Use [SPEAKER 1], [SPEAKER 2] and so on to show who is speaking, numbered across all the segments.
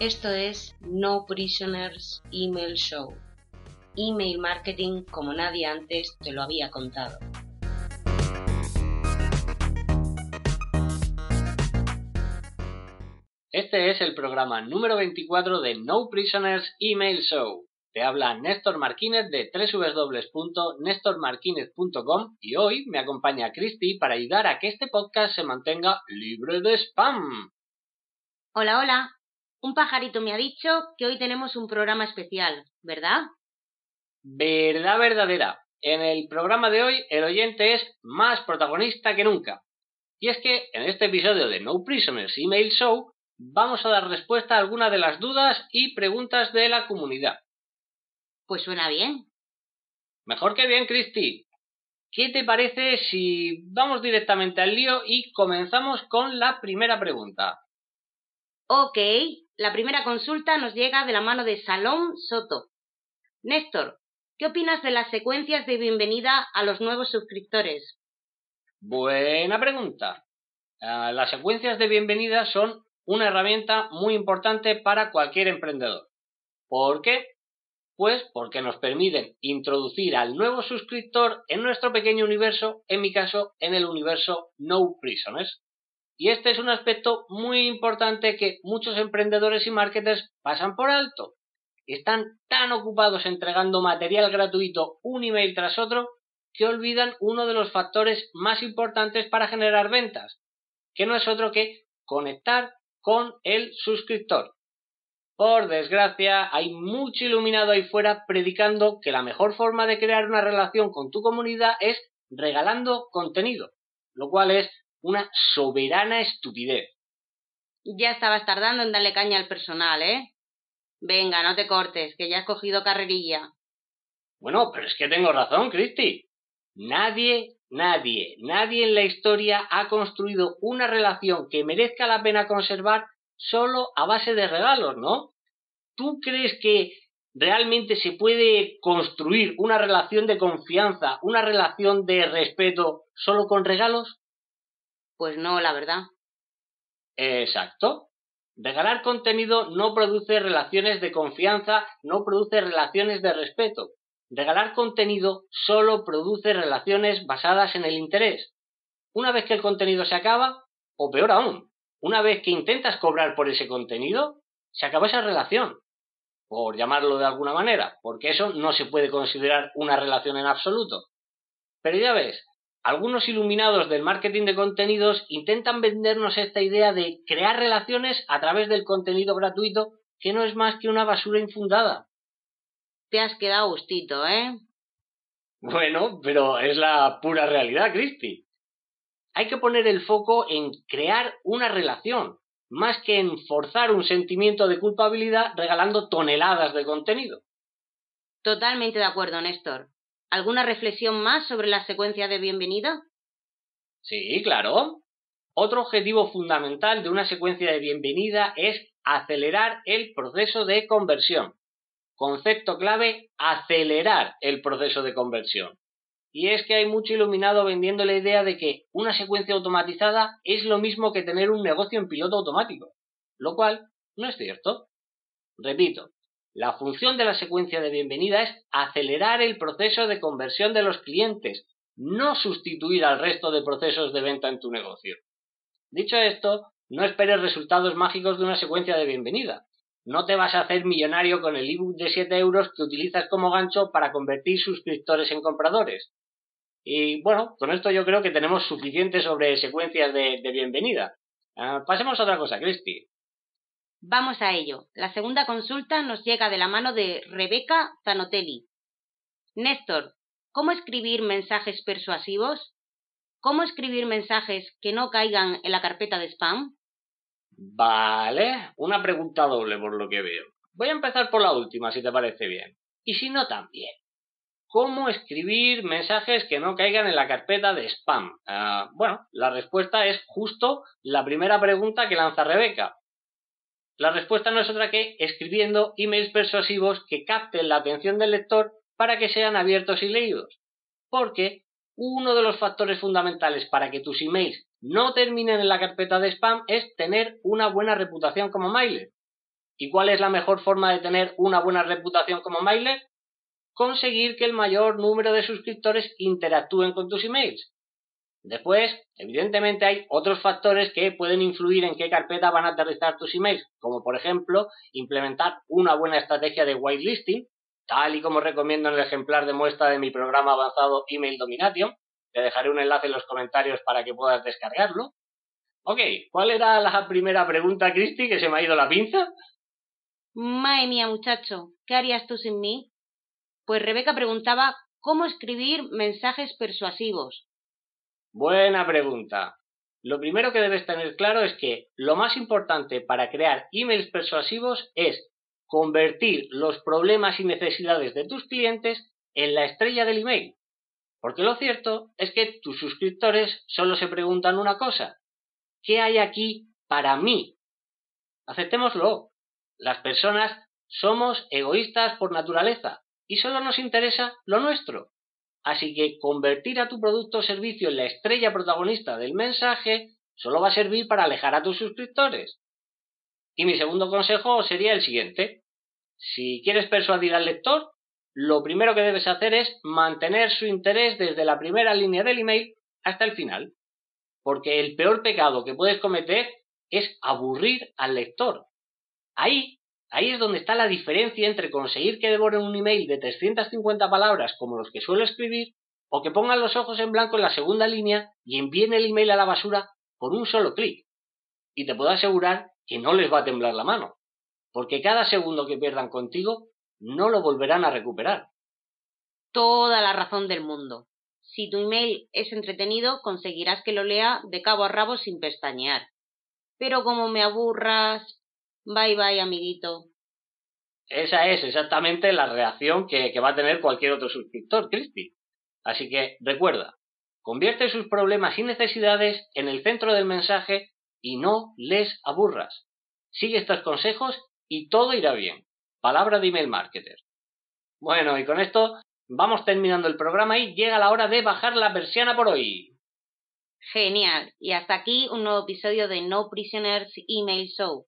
[SPEAKER 1] Esto es No Prisoners Email Show. Email marketing como nadie antes te lo había contado.
[SPEAKER 2] Este es el programa número 24 de No Prisoners Email Show. Te habla Néstor Marquínez de www.nestormarquinez.com y hoy me acompaña Christy para ayudar a que este podcast se mantenga libre de spam.
[SPEAKER 3] Hola, hola. Un pajarito me ha dicho que hoy tenemos un programa especial, ¿verdad?
[SPEAKER 2] Verdad verdadera. En el programa de hoy el oyente es más protagonista que nunca. Y es que en este episodio de No Prisoners Email Show vamos a dar respuesta a algunas de las dudas y preguntas de la comunidad.
[SPEAKER 3] Pues suena bien.
[SPEAKER 2] Mejor que bien, Cristi. ¿Qué te parece si vamos directamente al lío y comenzamos con la primera pregunta?
[SPEAKER 3] Ok, la primera consulta nos llega de la mano de Salón Soto. Néstor, ¿qué opinas de las secuencias de bienvenida a los nuevos suscriptores?
[SPEAKER 2] Buena pregunta. Ah, las secuencias de bienvenida son una herramienta muy importante para cualquier emprendedor. ¿Por qué? Pues porque nos permiten introducir al nuevo suscriptor en nuestro pequeño universo, en mi caso, en el universo No Prisoners. Y este es un aspecto muy importante que muchos emprendedores y marketers pasan por alto. Están tan ocupados entregando material gratuito un email tras otro que olvidan uno de los factores más importantes para generar ventas, que no es otro que conectar con el suscriptor. Por desgracia, hay mucho iluminado ahí fuera predicando que la mejor forma de crear una relación con tu comunidad es regalando contenido, lo cual es una soberana estupidez.
[SPEAKER 3] Ya estabas tardando en darle caña al personal, ¿eh? Venga, no te cortes, que ya has cogido carrerilla.
[SPEAKER 2] Bueno, pero es que tengo razón, Cristi. Nadie Nadie, nadie en la historia ha construido una relación que merezca la pena conservar solo a base de regalos, ¿no? ¿Tú crees que realmente se puede construir una relación de confianza, una relación de respeto solo con regalos?
[SPEAKER 3] Pues no, la verdad.
[SPEAKER 2] Exacto. Regalar contenido no produce relaciones de confianza, no produce relaciones de respeto. Regalar contenido solo produce relaciones basadas en el interés. Una vez que el contenido se acaba, o peor aún, una vez que intentas cobrar por ese contenido, se acaba esa relación. Por llamarlo de alguna manera, porque eso no se puede considerar una relación en absoluto. Pero ya ves, algunos iluminados del marketing de contenidos intentan vendernos esta idea de crear relaciones a través del contenido gratuito que no es más que una basura infundada.
[SPEAKER 3] Te has quedado gustito, ¿eh?
[SPEAKER 2] Bueno, pero es la pura realidad, Cristi. Hay que poner el foco en crear una relación, más que en forzar un sentimiento de culpabilidad regalando toneladas de contenido.
[SPEAKER 3] Totalmente de acuerdo, Néstor. ¿Alguna reflexión más sobre la secuencia de bienvenida?
[SPEAKER 2] Sí, claro. Otro objetivo fundamental de una secuencia de bienvenida es acelerar el proceso de conversión. Concepto clave, acelerar el proceso de conversión. Y es que hay mucho iluminado vendiendo la idea de que una secuencia automatizada es lo mismo que tener un negocio en piloto automático, lo cual no es cierto. Repito, la función de la secuencia de bienvenida es acelerar el proceso de conversión de los clientes, no sustituir al resto de procesos de venta en tu negocio. Dicho esto, no esperes resultados mágicos de una secuencia de bienvenida, no te vas a hacer millonario con el ebook de 7 euros que utilizas como gancho para convertir suscriptores en compradores. Y bueno, con esto yo creo que tenemos suficiente sobre secuencias de, bienvenida. Ah, pasemos a otra cosa, Cristi.
[SPEAKER 3] Vamos a ello. La segunda consulta nos llega de la mano de Rebeca Zanotelli. Néstor, ¿cómo escribir mensajes persuasivos? ¿Cómo escribir mensajes que no caigan en la carpeta de spam?
[SPEAKER 2] Vale, una pregunta doble por lo que veo. Voy a empezar por la última, si te parece bien. Y si no, también. ¿Cómo escribir mensajes que no caigan en la carpeta de spam? Ah, bueno, la respuesta es justo la primera pregunta que lanza Rebeca. La respuesta no es otra que escribiendo emails persuasivos que capten la atención del lector para que sean abiertos y leídos. Porque uno de los factores fundamentales para que tus emails no terminen en la carpeta de spam es tener una buena reputación como mailer. ¿Y cuál es la mejor forma de tener una buena reputación como mailer? Conseguir que el mayor número de suscriptores interactúen con tus emails. Después, evidentemente hay otros factores que pueden influir en qué carpeta van a aterrizar tus emails, como por ejemplo implementar una buena estrategia de whitelisting, tal y como recomiendo en el ejemplar de muestra de mi programa avanzado Email Domination. Te dejaré un enlace en los comentarios para que puedas descargarlo. Ok, ¿cuál era la primera pregunta, Cristi, que se me ha ido la pinza?
[SPEAKER 3] Madre mía, muchacho, ¿qué harías tú sin mí? Pues Rebeca preguntaba cómo escribir mensajes persuasivos.
[SPEAKER 2] Buena pregunta. Lo primero que debes tener claro es que lo más importante para crear emails persuasivos es convertir los problemas y necesidades de tus clientes en la estrella del email. Porque lo cierto es que tus suscriptores solo se preguntan una cosa. ¿Qué hay aquí para mí? Aceptémoslo. Las personas somos egoístas por naturaleza y solo nos interesa lo nuestro. Así que convertir a tu producto o servicio en la estrella protagonista del mensaje solo va a servir para alejar a tus suscriptores. Y mi segundo consejo sería el siguiente. Si quieres persuadir al lector, lo primero que debes hacer es mantener su interés desde la primera línea del email hasta el final. Porque el peor pecado que puedes cometer es aburrir al lector. Ahí, ahí es donde está la diferencia entre conseguir que devoren un email de 350 palabras como los que suelo escribir o que pongan los ojos en blanco en la segunda línea y envíen el email a la basura por un solo clic. Y te puedo asegurar que no les va a temblar la mano porque cada segundo que pierdan contigo no lo volverán a recuperar.
[SPEAKER 3] Toda la razón del mundo. Si tu email es entretenido, conseguirás que lo lea de cabo a rabo sin pestañear. Pero como me aburras, bye bye, amiguito.
[SPEAKER 2] Esa es exactamente la reacción que, que va a tener cualquier otro suscriptor, Crispy. Así que recuerda, convierte sus problemas y necesidades en el centro del mensaje y no les aburras. Sigue estos consejos y todo irá bien. Palabra de email marketer. Bueno, y con esto vamos terminando el programa y llega la hora de bajar la persiana por hoy.
[SPEAKER 3] Genial. Y hasta aquí un nuevo episodio de No Prisoners Email Show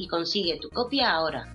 [SPEAKER 1] y consigue tu copia ahora.